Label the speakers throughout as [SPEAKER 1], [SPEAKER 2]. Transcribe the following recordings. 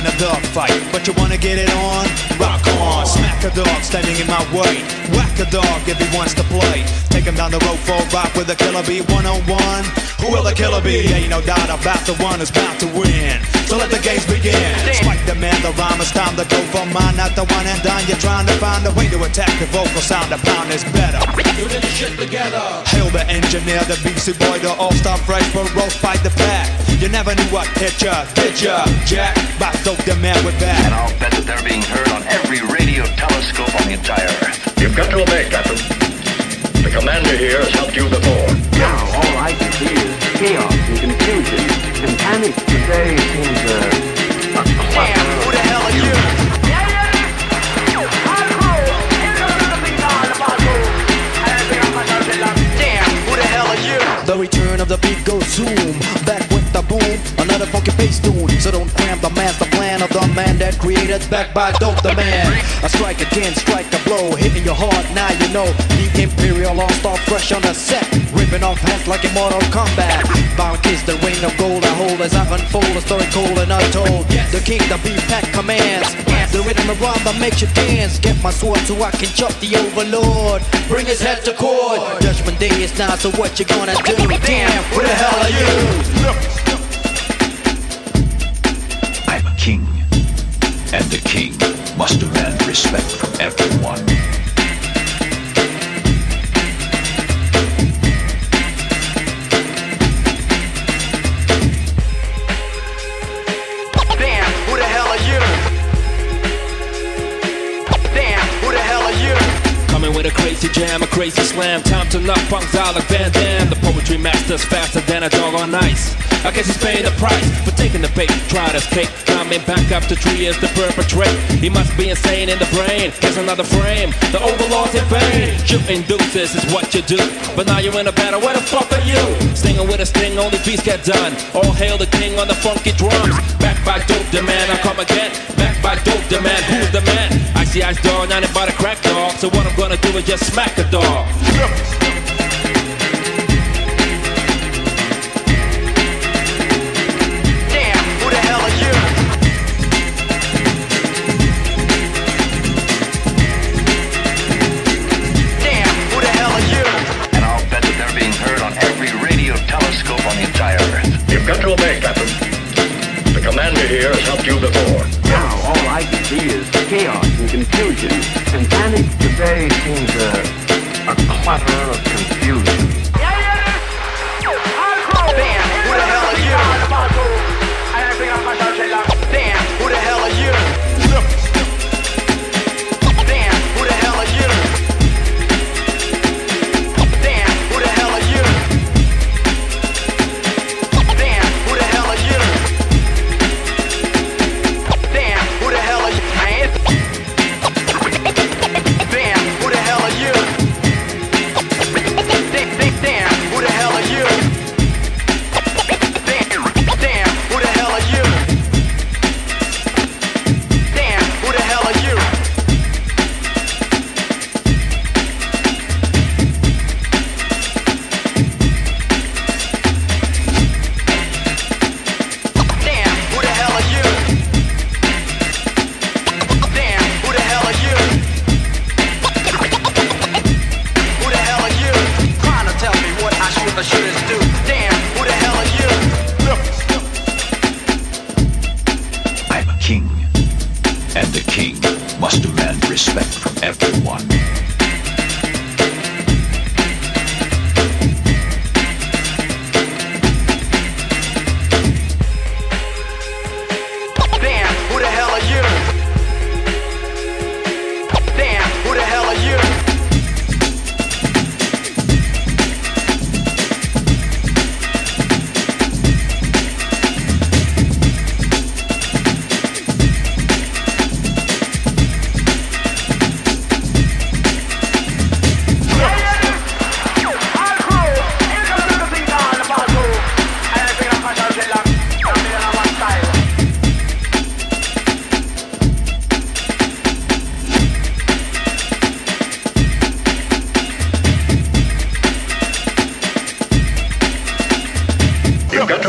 [SPEAKER 1] don't in a dog fight, but you wanna get it on? Rock on, smack a dog standing in my way. Whack a dog if he wants to play. Take him down the road for a rock with a killer bee one on one. Who will the killer be? Ain't no doubt about the one who's bound to win. So let the games begin. Spike the man, the rhyme, it's time to go for mine. Not the one and done. You're trying to find a way to attack the vocal sound. The pound is better.
[SPEAKER 2] Putting the shit together.
[SPEAKER 1] Hail the engineer, the BC boy, the all-star fresh for roast fight the pack. You never knew what hit ya, did ya? Jack, by dope the man with that.
[SPEAKER 3] And
[SPEAKER 1] that.
[SPEAKER 3] I'll bet that they're being heard on every radio telescope on the entire Earth.
[SPEAKER 4] You've got to obey, Captain. The commander here has helped you before.
[SPEAKER 5] Now all I can see is chaos and confusion and panic. Today seems a, a
[SPEAKER 6] Damn, the hell are you? Damn, who the hell are you?
[SPEAKER 7] The return of the beat goes zoom. That created. Back by dope the man. A strike again, strike a blow, hitting your heart. Now you know the Imperial All Star fresh on the set, ripping off heads like in Mortal Kombat. Bound kiss the ring of gold I hold as I unfold a story cold and untold. The king, the beat pack commands. The rhythm of rhyme that makes you dance. Get my sword so I can chop the overlord. Bring his head to court. Judgment day is now, so what you gonna do? Damn, who the hell are you?
[SPEAKER 8] And the king must demand respect from everyone.
[SPEAKER 2] Coming with a crazy jam, a crazy slam. Time to knock punks out like Van Damme. The poetry master's faster than a dog on ice. I guess he's paying the price for taking the bait. Try to escape. Coming back up after three years to perpetrate. He must be insane in the brain. Here's another frame. The overlord's in vain. Shooting deuces is what you do. But now you're in a battle. Where the fuck are you? Stinging with a sting, only beats get done. All hail the king on the funky drums. Back by dope demand, I come again. Back by dope demand. Who's the man? Icy Ice dog, not by the what I'm gonna do is just smack a dog.
[SPEAKER 6] Damn, who the hell are you? Damn, who the hell are you?
[SPEAKER 3] And I'll bet that they're being heard on every radio telescope on the entire Earth.
[SPEAKER 4] You've got to obey, Captain. The commander here has helped you before.
[SPEAKER 5] Now all I can see is chaos and confusion and
[SPEAKER 9] Today seems a, a clutter of confusion.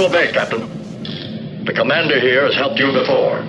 [SPEAKER 4] To obey, Captain. The commander here has helped you before.